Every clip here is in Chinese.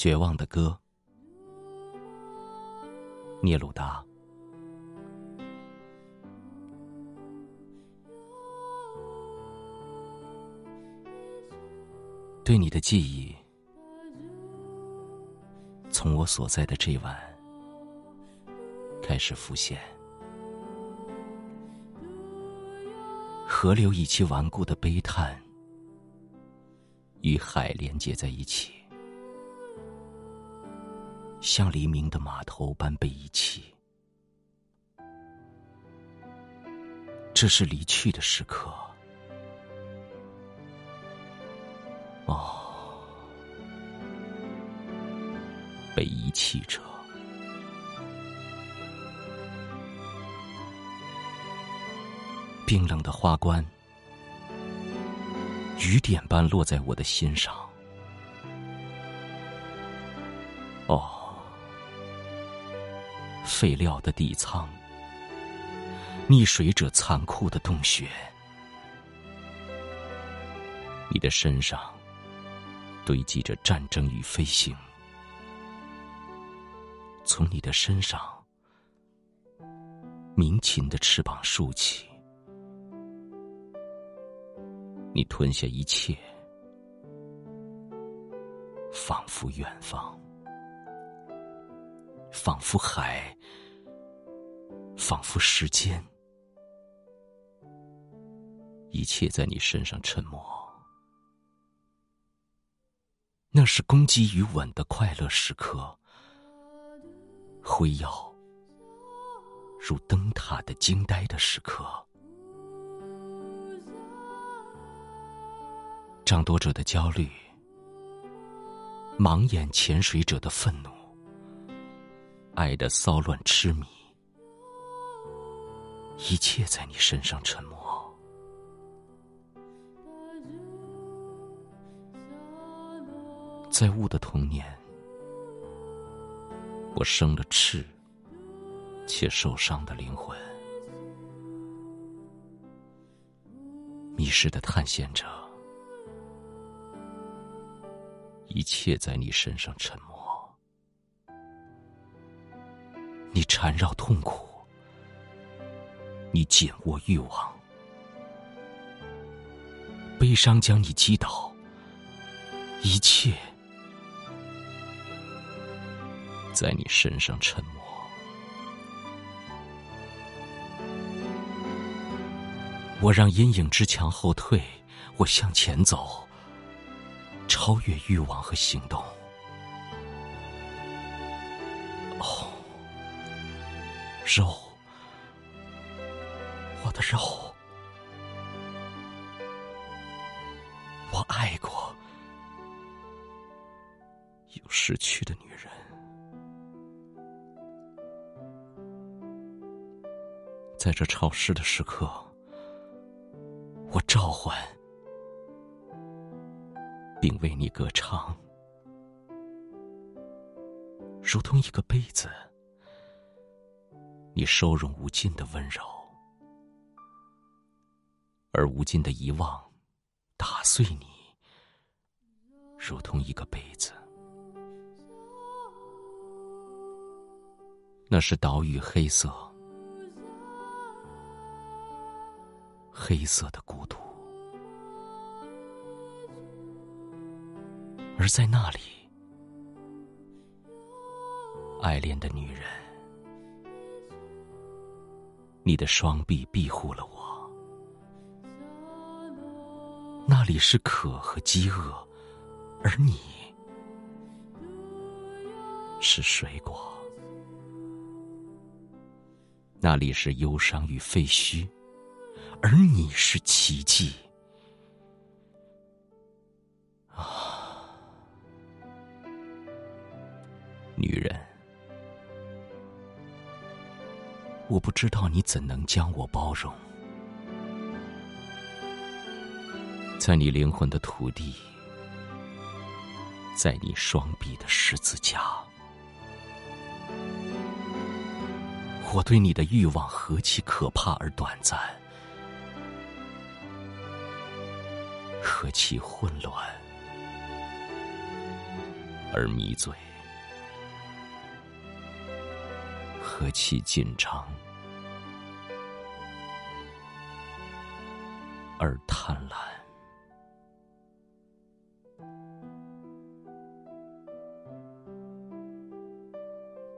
绝望的歌，聂鲁达。对你的记忆，从我所在的这晚开始浮现。河流以其顽固的悲叹与海连接在一起，像黎明的码头般被遗弃。这是离去的时刻。哦，被遗弃者。冰冷的花冠，雨点般落在我的心上。哦，废料的底舱，溺水者残酷的洞穴，你的身上堆积着战争与飞行，从你的身上，鸣禽的翅膀竖起。你吞下一切，仿佛远方，仿佛海，仿佛时间，一切在你身上沉默。那是攻击与吻的快乐时刻，辉耀如灯塔的惊呆的时刻。掌舵者的焦虑，盲眼潜水者的愤怒，爱的骚乱痴迷，一切在你身上沉默。在雾的童年，我生了赤且受伤的灵魂，迷失的探险者。一切在你身上沉默，你缠绕痛苦，你紧握欲望，悲伤将你击倒，一切在你身上沉默。我让阴影之墙后退，我向前走。超越欲望和行动。哦，肉，我的肉，我爱过有失去的女人，在这潮湿的时刻，我召唤。并为你歌唱，如同一个杯子，你收容无尽的温柔，而无尽的遗忘打碎你，如同一个杯子。那是岛屿黑色，黑色的孤独。而在那里，爱恋的女人，你的双臂庇护了我。那里是渴和饥饿，而你是水果。那里是忧伤与废墟，而你是奇迹。啊女人，我不知道你怎能将我包容，在你灵魂的土地，在你双臂的十字架，我对你的欲望何其可怕而短暂，何其混乱。而迷醉，何其紧张而贪婪。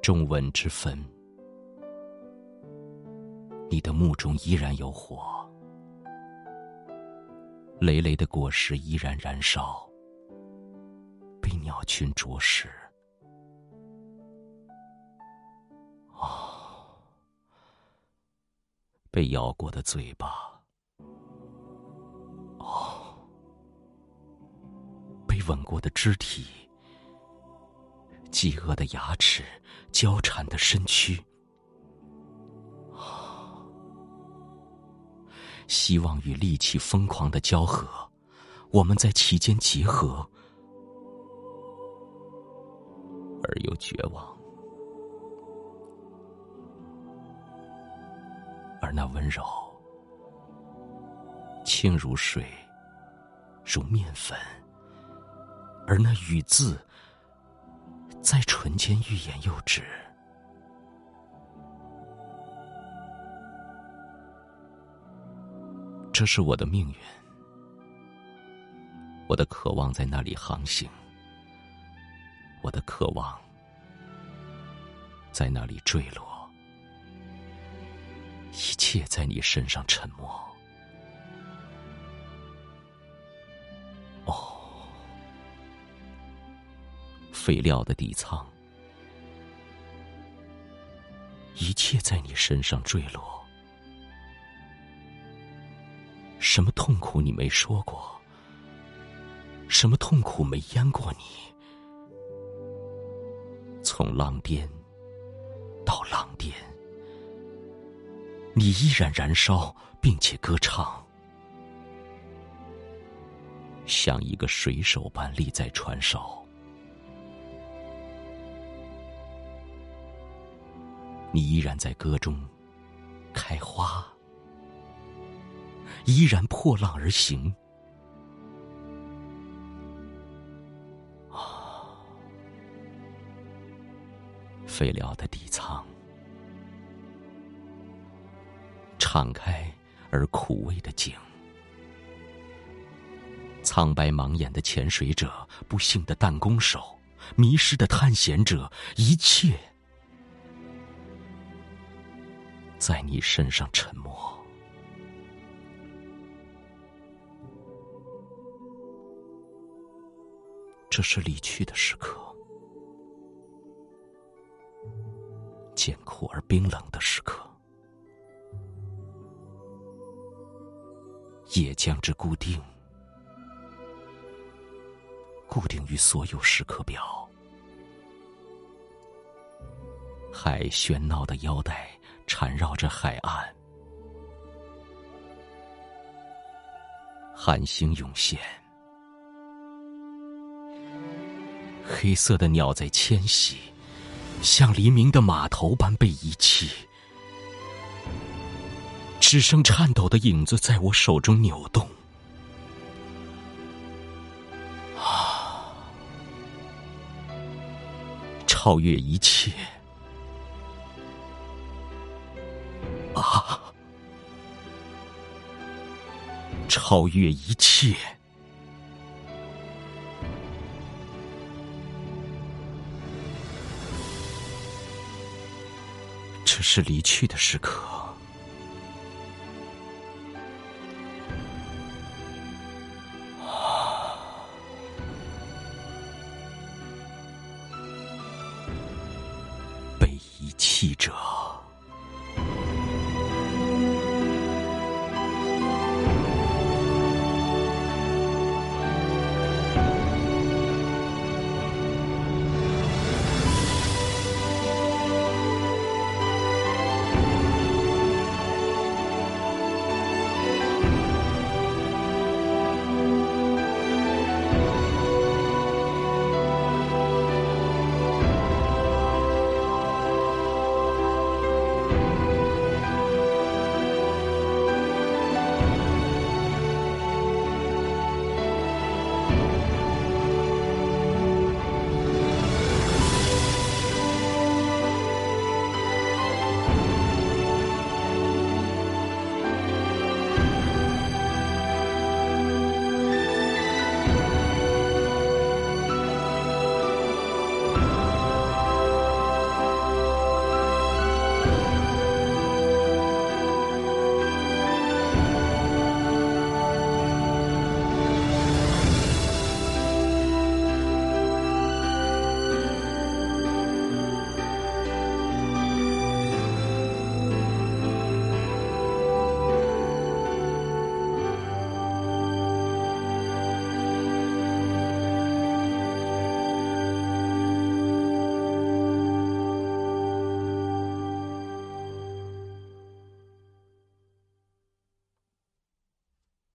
中文之分，你的目中依然有火，累累的果实依然燃烧，被鸟群啄食。被咬过的嘴巴，哦，被吻过的肢体。饥饿的牙齿，交缠的身躯，希望与力气疯狂的交合，我们在其间结合，而又绝望。而那温柔，轻如水，如面粉，而那语字。在唇间欲言又止，这是我的命运。我的渴望在那里航行，我的渴望在那里坠落，一切在你身上沉默。废料的底仓，一切在你身上坠落。什么痛苦你没说过？什么痛苦没淹过你？从浪巅到浪巅，你依然燃烧，并且歌唱，像一个水手般立在船首。你依然在歌中开花，依然破浪而行。啊，废料的底仓，敞开而苦味的井，苍白盲眼的潜水者，不幸的弹弓手，迷失的探险者，一切。在你身上沉默，这是离去的时刻，艰苦而冰冷的时刻，也将之固定，固定于所有时刻表，海喧闹的腰带。缠绕着海岸，寒星涌现，黑色的鸟在迁徙，像黎明的码头般被遗弃，只剩颤抖的影子在我手中扭动。啊，超越一切。啊！超越一切，这是离去的时刻，弃者。